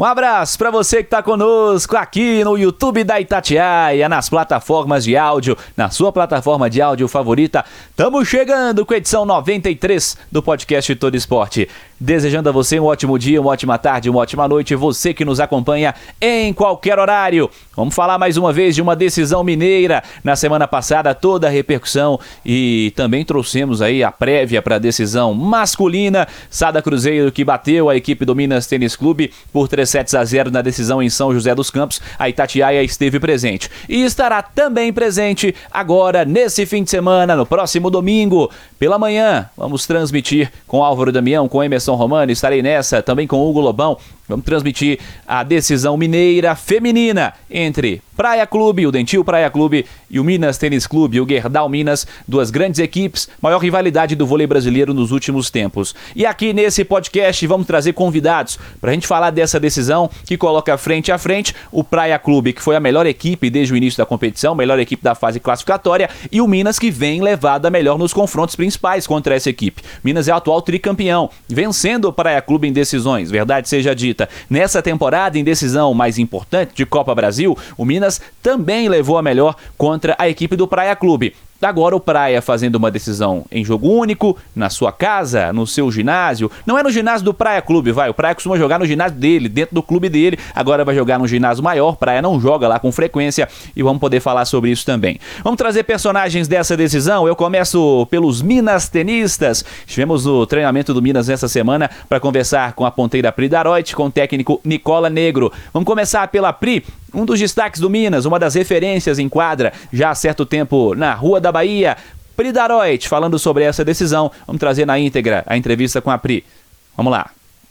Um abraço para você que está conosco aqui no YouTube da Itatiaia, nas plataformas de áudio, na sua plataforma de áudio favorita. Estamos chegando com a edição 93 do podcast Todo Esporte. Desejando a você um ótimo dia, uma ótima tarde, uma ótima noite, você que nos acompanha em qualquer horário. Vamos falar mais uma vez de uma decisão mineira. Na semana passada, toda a repercussão e também trouxemos aí a prévia para a decisão masculina. Sada Cruzeiro que bateu a equipe do Minas Tênis Clube por 3 sets a 0 na decisão em São José dos Campos. A Itatiaia esteve presente e estará também presente agora nesse fim de semana, no próximo domingo, pela manhã. Vamos transmitir com Álvaro Damião, com Emerson Romano, estarei nessa também com Hugo Lobão. Vamos transmitir a decisão mineira feminina entre Praia Clube, o Dentil Praia Clube e o Minas Tênis Clube, o Gerdau Minas, duas grandes equipes, maior rivalidade do vôlei brasileiro nos últimos tempos. E aqui nesse podcast vamos trazer convidados para a gente falar dessa decisão que coloca frente a frente o Praia Clube, que foi a melhor equipe desde o início da competição, melhor equipe da fase classificatória, e o Minas que vem levado a melhor nos confrontos principais contra essa equipe. Minas é o atual tricampeão, vencendo o Praia Clube em decisões, verdade seja dita. Nessa temporada, em decisão mais importante de Copa Brasil, o Minas também levou a melhor contra a equipe do Praia Clube. Agora o Praia fazendo uma decisão em jogo único, na sua casa, no seu ginásio. Não é no ginásio do Praia Clube, vai. O Praia costuma jogar no ginásio dele, dentro do clube dele. Agora vai jogar no ginásio maior. Praia não joga lá com frequência e vamos poder falar sobre isso também. Vamos trazer personagens dessa decisão. Eu começo pelos Minas tenistas. Estivemos no treinamento do Minas nessa semana para conversar com a ponteira Pri Daroit, com o técnico Nicola Negro. Vamos começar pela Pri, um dos destaques do Minas, uma das referências em quadra já há certo tempo na Rua da Bahia. Pri Daroit, falando sobre essa decisão. Vamos trazer na íntegra a entrevista com a Pri. Vamos lá.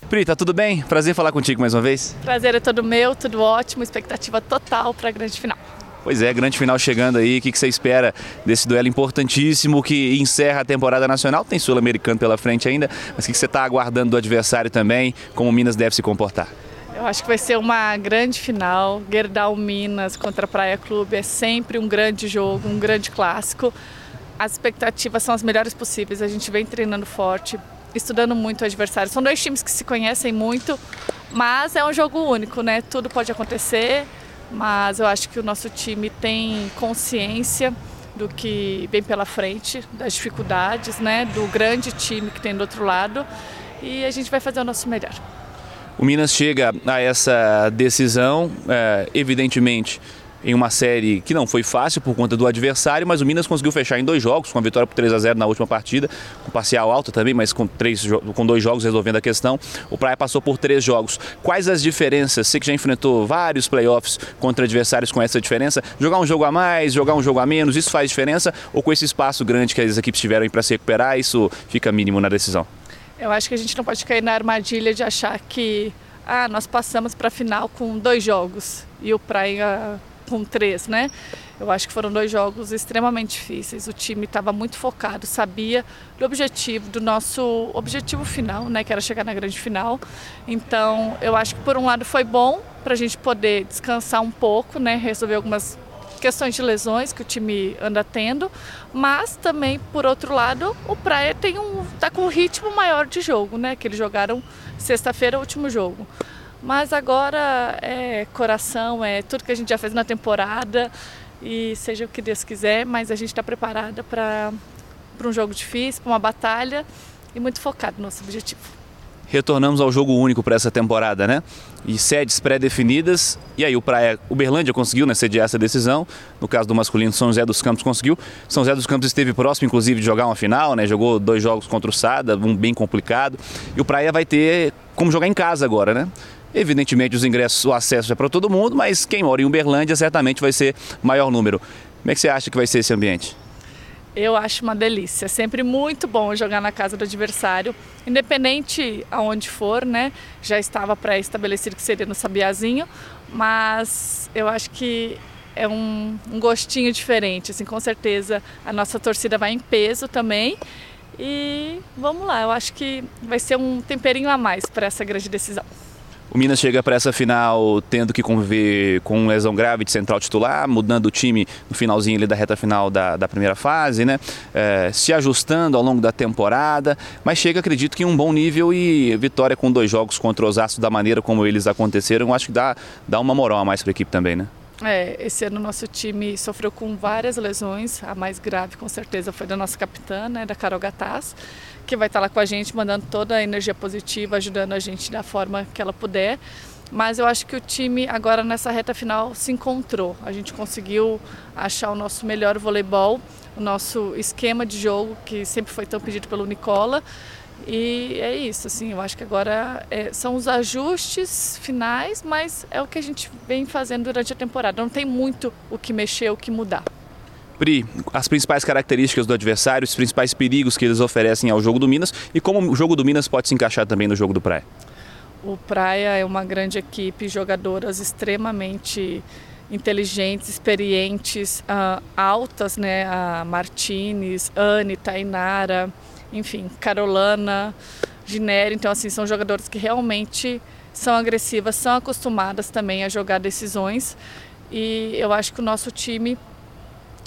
Pri, tá tudo bem? Prazer falar contigo mais uma vez. Prazer é todo meu, tudo ótimo, expectativa total para a grande final. Pois é, grande final chegando aí. O que, você espera desse duelo importantíssimo que encerra a temporada nacional? Tem Sul-Americano pela frente ainda, mas o que, você está aguardando do adversário também? Como o Minas deve se comportar? Eu acho que vai ser uma grande final. Gerdau Minas contra Praia Clube é sempre um grande jogo, um grande clássico. As expectativas são as melhores possíveis. A gente vem treinando forte, estudando muito o adversário. São dois times que se conhecem muito, mas é um jogo único, né? Tudo pode acontecer mas eu acho que o nosso time tem consciência do que vem pela frente, das dificuldades, né, do grande time que tem do outro lado e a gente vai fazer o nosso melhor. O Minas chega a essa decisão, é, evidentemente, em uma série que não foi fácil por conta do adversário, mas o Minas conseguiu fechar em dois jogos, com a vitória por 3 a 0 na última partida, com parcial alto também, mas com, três, com dois jogos resolvendo a questão. O Praia passou por três jogos. Quais as diferenças? Você que já enfrentou vários playoffs contra adversários com essa diferença, jogar um jogo a mais, jogar um jogo a menos, isso faz diferença? Ou com esse espaço grande que as equipes tiveram para se recuperar, isso fica mínimo na decisão? Eu acho que a gente não pode cair na armadilha de achar que ah, nós passamos para a final com dois jogos e o Praia com três, né? Eu acho que foram dois jogos extremamente difíceis. O time estava muito focado, sabia do objetivo, do nosso objetivo final, né? Que era chegar na grande final. Então, eu acho que por um lado foi bom para a gente poder descansar um pouco, né? Resolver algumas questões de lesões que o time anda tendo, mas também por outro lado o Praia tem um tá com um ritmo maior de jogo, né? Que eles jogaram sexta-feira o último jogo. Mas agora é coração, é tudo que a gente já fez na temporada e seja o que Deus quiser, mas a gente está preparada para um jogo difícil, para uma batalha e muito focado no nosso objetivo. Retornamos ao jogo único para essa temporada, né? E sedes pré-definidas. E aí o Praia Uberlândia conseguiu né, sediar essa decisão. No caso do masculino, São José dos Campos conseguiu. São José dos Campos esteve próximo, inclusive, de jogar uma final, né? Jogou dois jogos contra o Sada, um bem complicado. E o Praia vai ter como jogar em casa agora, né? Evidentemente, os ingressos, o acesso é para todo mundo, mas quem mora em Uberlândia certamente vai ser maior número. Como é que você acha que vai ser esse ambiente? Eu acho uma delícia. É sempre muito bom jogar na casa do adversário, independente aonde for, né? Já estava pré-estabelecido que seria no Sabiazinho, mas eu acho que é um, um gostinho diferente. Assim, com certeza a nossa torcida vai em peso também. E vamos lá, eu acho que vai ser um temperinho a mais para essa grande decisão. O Minas chega para essa final tendo que conviver com lesão grave de central titular, mudando o time no finalzinho da reta final da, da primeira fase, né? É, se ajustando ao longo da temporada, mas chega, acredito que em um bom nível e vitória com dois jogos contra os Osasco da maneira como eles aconteceram, acho que dá, dá uma moral a mais para a equipe também, né? É, esse ano nosso time sofreu com várias lesões, a mais grave com certeza foi da nossa capitã, né, da Carol Gataz, que vai estar lá com a gente, mandando toda a energia positiva, ajudando a gente da forma que ela puder. Mas eu acho que o time agora nessa reta final se encontrou. A gente conseguiu achar o nosso melhor voleibol, o nosso esquema de jogo que sempre foi tão pedido pelo Nicola. E é isso, assim, eu acho que agora é, são os ajustes finais, mas é o que a gente vem fazendo durante a temporada. Não tem muito o que mexer, o que mudar. Pri, as principais características do adversário, os principais perigos que eles oferecem ao jogo do Minas e como o jogo do Minas pode se encaixar também no jogo do Praia. O Praia é uma grande equipe, jogadoras extremamente inteligentes, experientes, uh, altas, né? A Martinez, Anne, Tainara enfim, Carolana, Ginério. Então, assim, são jogadores que realmente são agressivas, são acostumadas também a jogar decisões. E eu acho que o nosso time.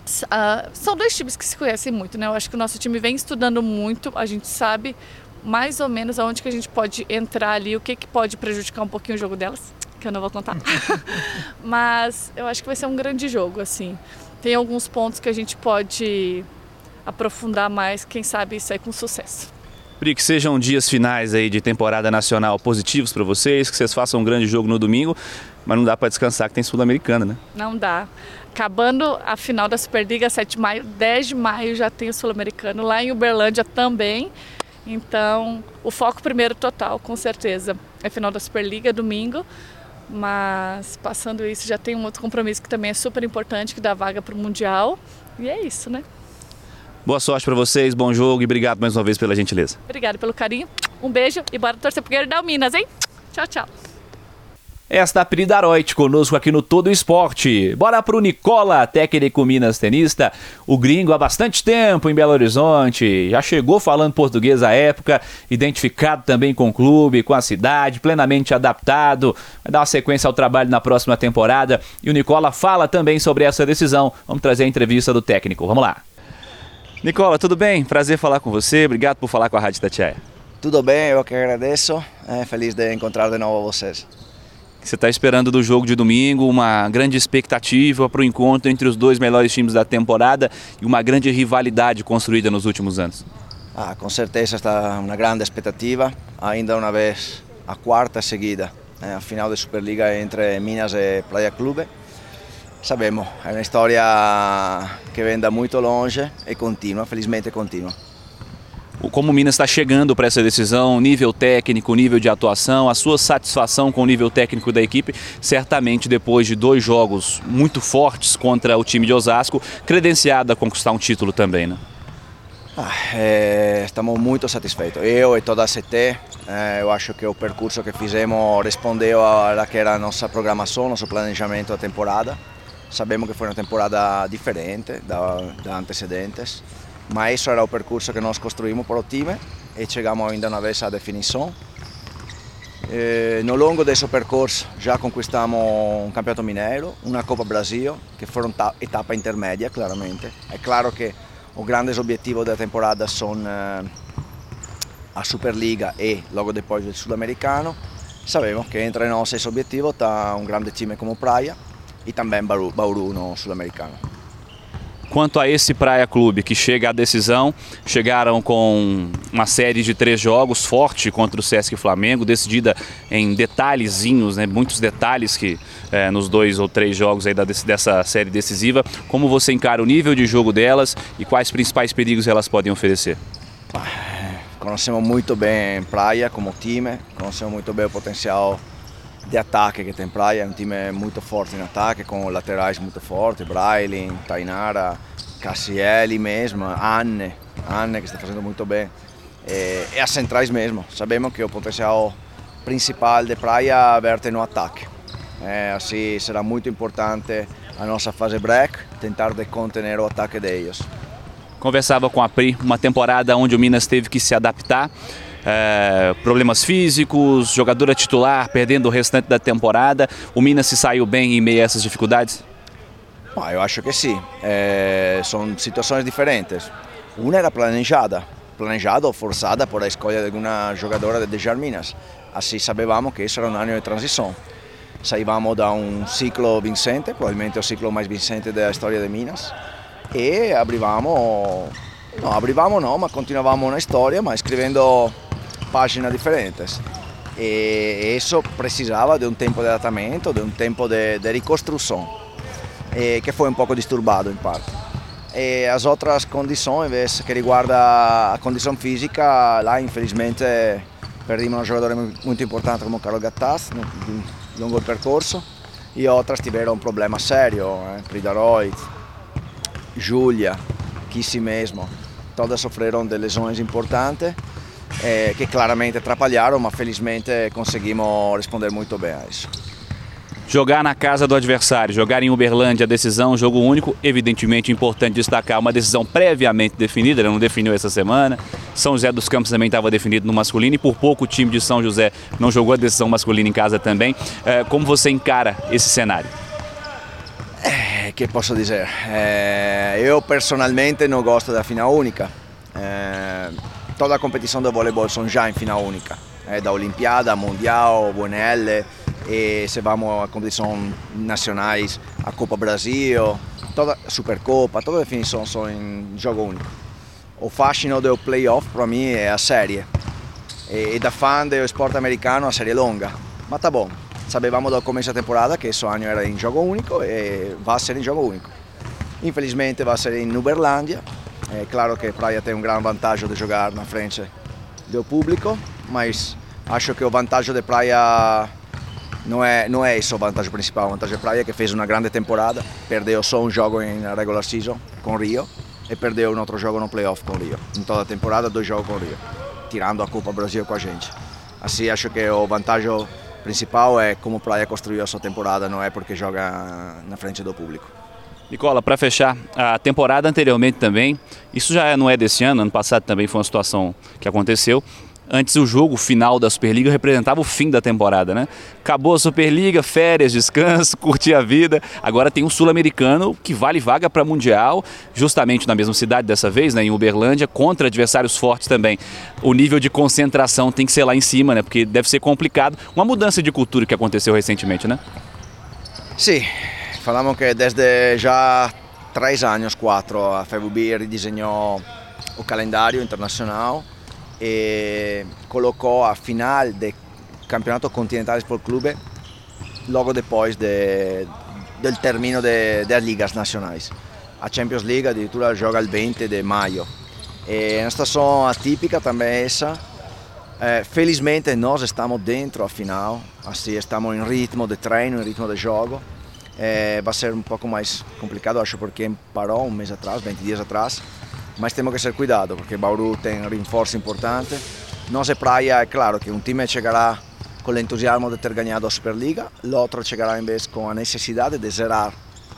Uh, são dois times que se conhecem muito, né? Eu acho que o nosso time vem estudando muito, a gente sabe mais ou menos aonde que a gente pode entrar ali, o que, que pode prejudicar um pouquinho o jogo delas, que eu não vou contar. Mas eu acho que vai ser um grande jogo, assim. Tem alguns pontos que a gente pode aprofundar mais, quem sabe isso aí com sucesso. Pri, que sejam dias finais aí de temporada nacional positivos para vocês, que vocês façam um grande jogo no domingo, mas não dá para descansar que tem Sul-Americana, né? Não dá. Acabando a final da Superliga, 7 de maio, 10 de maio já tem o Sul-Americano, lá em Uberlândia também. Então, o foco primeiro total, com certeza. É final da Superliga, domingo, mas passando isso já tem um outro compromisso que também é super importante, que dá vaga para o Mundial. E é isso, né? Boa sorte para vocês, bom jogo e obrigado mais uma vez pela gentileza. Obrigado pelo carinho, um beijo e bora torcer pro Gerdau Minas, hein? Tchau, tchau. Esta é a Pri Daroit conosco aqui no Todo Esporte. Bora pro Nicola, técnico minas tenista, o gringo há bastante tempo em Belo Horizonte, já chegou falando português à época, identificado também com o clube, com a cidade, plenamente adaptado, vai dar uma sequência ao trabalho na próxima temporada e o Nicola fala também sobre essa decisão. Vamos trazer a entrevista do técnico, vamos lá. Nicola, tudo bem? Prazer falar com você. Obrigado por falar com a Rádio Tatiaia. Tudo bem, eu que agradeço. É, feliz de encontrar de novo vocês. Você está esperando do jogo de domingo uma grande expectativa para o encontro entre os dois melhores times da temporada e uma grande rivalidade construída nos últimos anos. Ah, com certeza está uma grande expectativa. Ainda uma vez a quarta seguida, né, a final da Superliga entre Minas e Playa Clube. Sabemos, é uma história que vem da muito longe e contínua, felizmente contínua. Como o Minas está chegando para essa decisão, nível técnico, nível de atuação, a sua satisfação com o nível técnico da equipe, certamente depois de dois jogos muito fortes contra o time de Osasco, credenciada a conquistar um título também, né? Ah, é, estamos muito satisfeitos. Eu e toda a CT, é, eu acho que o percurso que fizemos respondeu a que era a nossa programação, nosso planejamento da temporada. Sabemos que foi uma temporada diferente da, da antecedentes, mas isso era o percurso que nós construímos para o time e chegamos ainda uma vez à definição. E, no longo desse percurso já conquistamos um campeonato mineiro, uma Copa Brasil, que foram etapa intermédia, claramente. É claro que os grandes objetivos da temporada são uh, a Superliga e logo depois o Sul-Americano. Sabemos que entre nós esse objetivo está um grande time como Praia, e também Bauru, Bauru no Sul-Americano. Quanto a esse Praia Clube que chega à decisão, chegaram com uma série de três jogos forte contra o Sesc Flamengo, decidida em detalhezinhos, né, muitos detalhes que é, nos dois ou três jogos aí da, dessa série decisiva. Como você encara o nível de jogo delas e quais principais perigos elas podem oferecer? Conhecemos muito bem Praia como time, conhecemos muito bem o potencial de ataque que tem Praia, é um time muito forte em ataque, com laterais muito fortes, Brailin, Tainara, Cassielli mesmo, Anne, Anne que está fazendo muito bem. E, e as centrais mesmo, sabemos que o potencial principal de Praia verte no ataque. É, assim será muito importante a nossa fase break, tentar de contener o ataque deles. Conversava com a Pri, uma temporada onde o Minas teve que se adaptar é, problemas físicos, jogadora titular perdendo o restante da temporada. O Minas se saiu bem em meio a essas dificuldades? Ah, eu acho que sim. É, são situações diferentes. Uma era planejada, planejada ou forçada por a escolha de alguma jogadora de Dejar Minas. Assim sabíamos que isso era um ano de transição. Saímos da um ciclo vincente, provavelmente o ciclo mais vincente da história de Minas, e abrivamo, não abrivamo não, mas continuavamo na história, mas escrevendo páginas diferentes. E isso precisava de um tempo de adaptamento, de um tempo de, de reconstrução, que foi um pouco disturbado em parte. E as outras condições, que riguarda a condição física, lá infelizmente perdimos um jogador muito importante como Carlos Gattas lungo il percorso e outras tiveram um problema sério, eh? Pridaroid, Giulia, Kissi mesmo, todas sofreram de lesões importantes eh, que claramente atrapalharam, mas felizmente conseguimos responder muito bem a isso. Jogar na casa do adversário, jogar em Uberlândia, decisão, jogo único, evidentemente importante destacar uma decisão previamente definida, ele não definiu essa semana. São José dos Campos também estava definido no masculino e por pouco o time de São José não jogou a decisão masculina em casa também. É, como você encara esse cenário? É, que posso dizer? É, eu personalmente não gosto da final única. Toda a competição do voleibol são já em final única. É, da Olimpiada, Mundial, UNL e se vamos a competições nacionais, a Copa Brasil, toda a Supercopa, toda a definição são em jogo único. O fascino do playoff para mim é a série. E, da fã do esporte americano a série longa. Mas tá bom, sabevamo do começo da temporada que esse ano era em jogo único e vai ser em jogo único. Infelizmente vai ser em Uberlândia. É claro que Praia tem um grande vantagem de jogar na frente do público, mas acho que o vantagem de Praia não é, não é esse o vantagem principal. O vantagem Praia é que fez uma grande temporada, perdeu só um jogo em regular season com Rio e perdeu um outro jogo no playoff com Rio. Em toda a temporada, dois jogos com Rio, tirando a Copa Brasil com a gente. Assim, acho que o vantagem principal é como Praia construiu a sua temporada, não é porque joga na frente do público. Nicola, para fechar, a temporada anteriormente também, isso já não é desse ano, ano passado também foi uma situação que aconteceu, Antes o jogo final da Superliga representava o fim da temporada, né? Acabou a Superliga, férias, descanso, curtir a vida. Agora tem um sul-americano que vale vaga para mundial, justamente na mesma cidade dessa vez, né, em Uberlândia, contra adversários fortes também. O nível de concentração tem que ser lá em cima, né? Porque deve ser complicado. Uma mudança de cultura que aconteceu recentemente, né? Sim, falamos que desde já três anos, quatro, a FEBUB redesenhou o calendário internacional e colocou a final do campeonato continental por clube logo depois de, del termino de, das ligas nacionais. A Champions League addirittura joga il 20 de maio. É uma situação atípica também essa. É, felizmente nós estamos dentro a final, estamos em ritmo de treino, em ritmo de jogo. É, vai ser um pouco mais complicado, acho, porque parou um mês atrás, 20 dias atrás mas temos que ser cuidado porque Bauru tem reforço importante. Nossa praia é claro que um time chegará com o entusiasmo de ter ganhado a Superliga, outro chegará em vez com a necessidade de zerar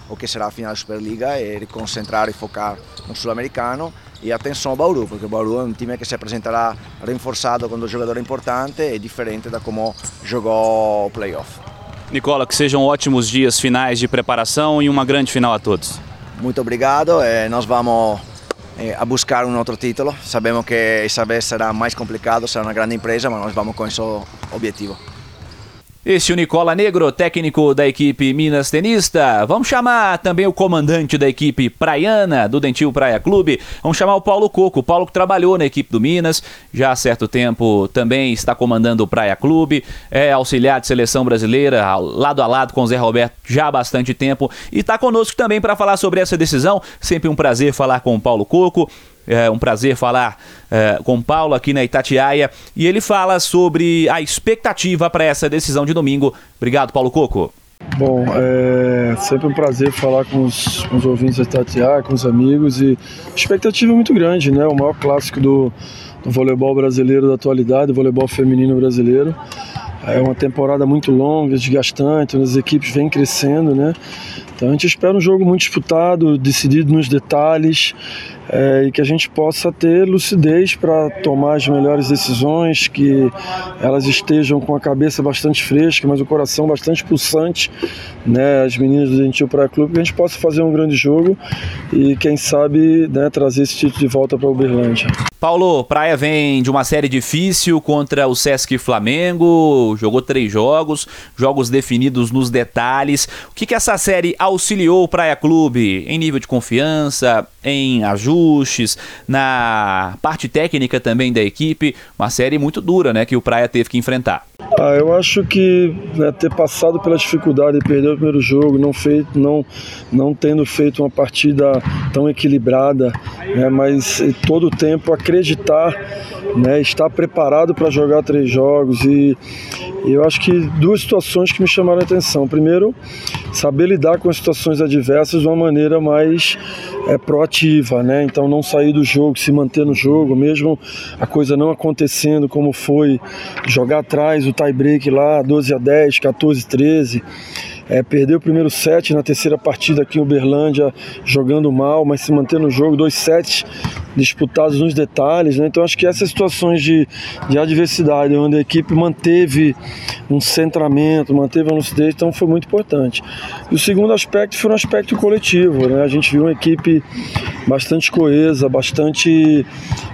o que será a final da Superliga e concentrar e focar no sul-americano. E atenção ao Bauru, porque o Bauru é um time que se apresentará reforçado com um jogador importante e diferente da como jogou o playoff. Nicola, que sejam ótimos dias finais de preparação e uma grande final a todos. Muito obrigado. nós vamos eh, a buscar um outro título. Sabemos que essa vez será mais complicado, será uma grande empresa, mas nós vamos com esse objetivo. Este é o Nicola Negro, técnico da equipe Minas Tenista. Vamos chamar também o comandante da equipe praiana do Dentil Praia Clube. Vamos chamar o Paulo Coco. O Paulo que trabalhou na equipe do Minas, já há certo tempo também está comandando o Praia Clube, é auxiliar de seleção brasileira, lado a lado com o Zé Roberto já há bastante tempo. E está conosco também para falar sobre essa decisão. Sempre um prazer falar com o Paulo Coco. É um prazer falar é, com Paulo aqui na Itatiaia e ele fala sobre a expectativa para essa decisão de domingo. Obrigado, Paulo Coco. Bom, é sempre um prazer falar com os, com os ouvintes da Itatiaia, com os amigos e expectativa muito grande, né? O maior clássico do, do voleibol brasileiro da atualidade, voleibol feminino brasileiro. É uma temporada muito longa, desgastante, as equipes vêm crescendo, né? Então a gente espera um jogo muito disputado, decidido nos detalhes é, e que a gente possa ter lucidez para tomar as melhores decisões, que elas estejam com a cabeça bastante fresca, mas o coração bastante pulsante, né? As meninas do Gentil Praia Clube, que a gente possa fazer um grande jogo e quem sabe né, trazer esse título de volta para Uberlândia. Paulo, Praia vem de uma série difícil contra o Sesc Flamengo, jogou três jogos, jogos definidos nos detalhes. O que, que essa série auxiliou o Praia Clube em nível de confiança, em ajustes, na parte técnica também da equipe? Uma série muito dura, né, que o Praia teve que enfrentar. Ah, eu acho que né, ter passado pela dificuldade de perder o primeiro jogo, não, feito, não, não tendo feito uma partida tão equilibrada, né, mas todo o tempo acreditar, né, estar preparado para jogar três jogos e eu acho que duas situações que me chamaram a atenção. Primeiro, saber lidar com as situações adversas de uma maneira mais é, proativa, né? Então não sair do jogo, se manter no jogo, mesmo a coisa não acontecendo como foi, jogar atrás o tie break lá, 12 a 10, 14 a 13 é, perdeu o primeiro set na terceira partida aqui em Uberlândia, jogando mal, mas se manter no jogo, dois sets disputados nos detalhes. Né? Então acho que essas situações de, de adversidade, onde a equipe manteve um centramento, manteve a lucidez, então foi muito importante. E o segundo aspecto foi um aspecto coletivo. Né? A gente viu uma equipe bastante coesa, bastante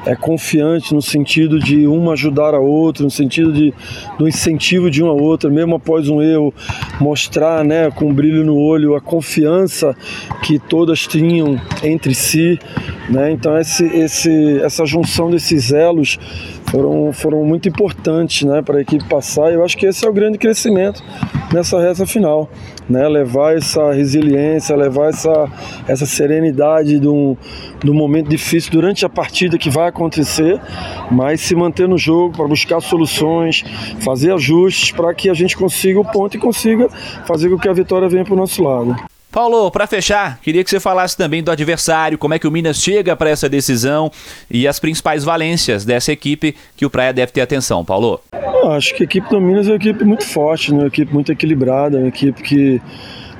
é, confiante no sentido de uma ajudar a outra, no sentido de, do incentivo de uma a outra, mesmo após um erro, mostrar né, com um brilho no olho a confiança que todas tinham entre si. Né? Então esse, esse, essa junção desses elos foram, foram muito importantes né, para a equipe passar. E eu acho que esse é o grande crescimento nessa reta final. Né, levar essa resiliência, levar essa, essa serenidade de de um momento difícil durante a partida que vai acontecer, mas se manter no jogo para buscar soluções, fazer ajustes para que a gente consiga o ponto e consiga fazer com que a vitória venha para o nosso lado. Paulo, para fechar, queria que você falasse também do adversário, como é que o Minas chega para essa decisão e as principais valências dessa equipe que o Praia deve ter atenção. Paulo. acho que a equipe do Minas é uma equipe muito forte, né? uma equipe muito equilibrada, uma equipe que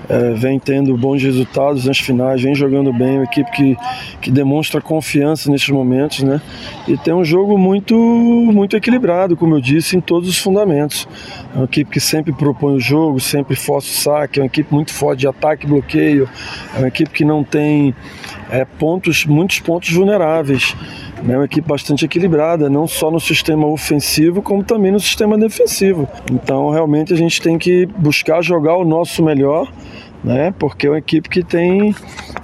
é, vem tendo bons resultados nas finais, vem jogando bem, uma equipe que, que demonstra confiança nesses momentos, né? E tem um jogo muito, muito equilibrado, como eu disse, em todos os fundamentos. É uma equipe que sempre propõe o jogo, sempre força o saque, é uma equipe muito forte de ataque e bloqueio, é uma equipe que não tem é, pontos, muitos pontos vulneráveis. É uma equipe bastante equilibrada, não só no sistema ofensivo, como também no sistema defensivo. Então, realmente, a gente tem que buscar jogar o nosso melhor né? Porque é uma equipe que tem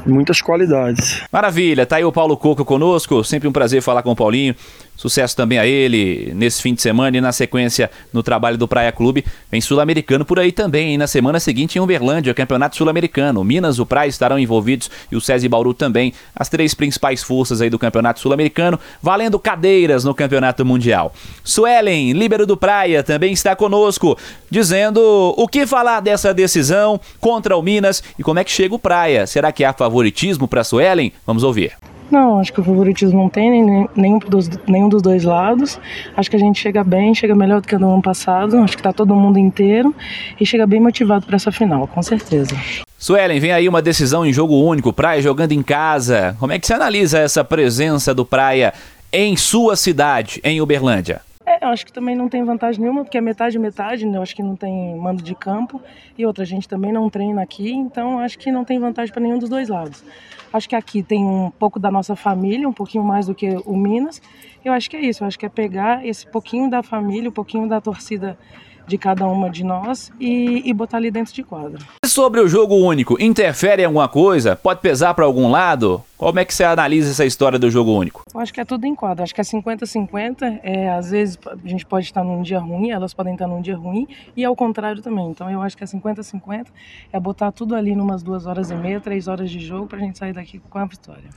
muitas qualidades. Maravilha, tá aí o Paulo Coco conosco, sempre um prazer falar com o Paulinho. Sucesso também a ele nesse fim de semana e na sequência no trabalho do Praia Clube. Vem Sul-Americano por aí também. E na semana seguinte em Uberlândia, Campeonato Sul-Americano. Minas, o Praia estarão envolvidos e o SESI Bauru também. As três principais forças aí do Campeonato Sul-Americano, valendo cadeiras no Campeonato Mundial. Suelen, líbero do Praia, também está conosco, dizendo o que falar dessa decisão contra o Minas e como é que chega o Praia. Será que há favoritismo para Suelen? Vamos ouvir. Não, acho que o favoritismo não tem nem, nenhum, dos, nenhum dos dois lados. Acho que a gente chega bem, chega melhor do que no ano passado. Acho que está todo mundo inteiro e chega bem motivado para essa final, com certeza. Suelen, vem aí uma decisão em jogo único, Praia jogando em casa. Como é que você analisa essa presença do Praia em sua cidade, em Uberlândia? Eu acho que também não tem vantagem nenhuma, porque é metade metade, né? Eu acho que não tem mando de campo e outra gente também não treina aqui, então acho que não tem vantagem para nenhum dos dois lados. Acho que aqui tem um pouco da nossa família, um pouquinho mais do que o Minas. Eu acho que é isso, eu acho que é pegar esse pouquinho da família, um pouquinho da torcida de cada uma de nós e, e botar ali dentro de quadra. Sobre o jogo único, interfere em alguma coisa? Pode pesar para algum lado? Como é que você analisa essa história do jogo único? Eu acho que é tudo em quadra. Acho que é 50-50. É, às vezes a gente pode estar num dia ruim, elas podem estar num dia ruim, e ao contrário também. Então eu acho que é 50-50. É botar tudo ali numas duas horas e meia, três horas de jogo, para a gente sair daqui com a vitória.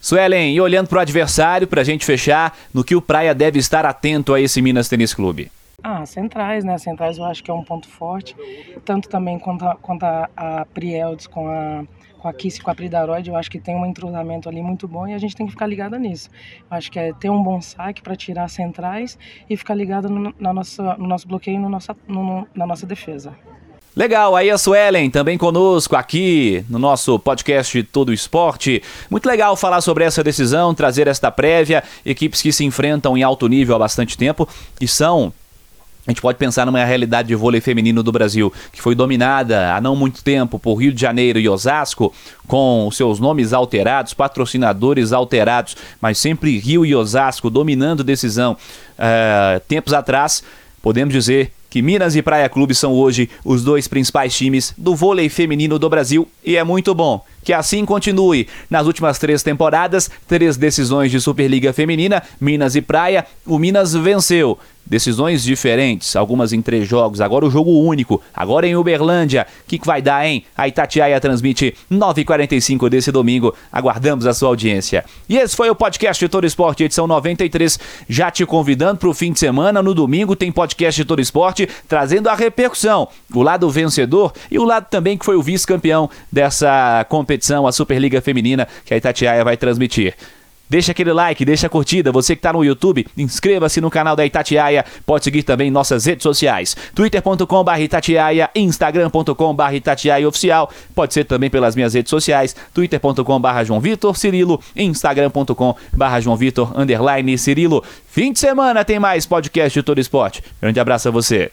Suelen, e olhando para o adversário, para a gente fechar, no que o Praia deve estar atento a esse Minas Tênis Clube? Ah, centrais, né? Centrais eu acho que é um ponto forte, tanto também quanto a, quanto a, a Prieldes com a com a Kiss com a Pridaroid, eu acho que tem um entrosamento ali muito bom e a gente tem que ficar ligado nisso. Eu acho que é ter um bom saque para tirar centrais e ficar ligado no, na nossa, no nosso bloqueio e no nossa, no, na nossa defesa. Legal, aí a Suelen também conosco aqui no nosso podcast Todo Esporte. Muito legal falar sobre essa decisão, trazer esta prévia, equipes que se enfrentam em alto nível há bastante tempo e são a gente pode pensar numa realidade de vôlei feminino do Brasil, que foi dominada há não muito tempo por Rio de Janeiro e Osasco, com seus nomes alterados, patrocinadores alterados, mas sempre Rio e Osasco dominando decisão. Uh, tempos atrás, podemos dizer que Minas e Praia Clube são hoje os dois principais times do vôlei feminino do Brasil e é muito bom que assim continue. Nas últimas três temporadas, três decisões de Superliga Feminina, Minas e Praia, o Minas venceu. Decisões diferentes, algumas em três jogos, agora o jogo único, agora em Uberlândia. O que, que vai dar, hein? A Itatiaia transmite 9h45 desse domingo. Aguardamos a sua audiência. E esse foi o podcast Todo Esporte, edição 93. Já te convidando para o fim de semana. No domingo tem podcast Todo Esporte trazendo a repercussão, o lado vencedor e o lado também que foi o vice-campeão dessa competição, a Superliga Feminina, que a Itatiaia vai transmitir. Deixa aquele like, deixa a curtida. Você que está no YouTube, inscreva-se no canal da Itatiaia. Pode seguir também nossas redes sociais: twitter.com.br Itatiaia, instagram.com.br Itatiaia Oficial. Pode ser também pelas minhas redes sociais: twitter.com.br João Vitor Cirilo, instagram.com.br João Vitor underline Cirilo. Fim de semana tem mais podcast de todo esporte. Grande abraço a você.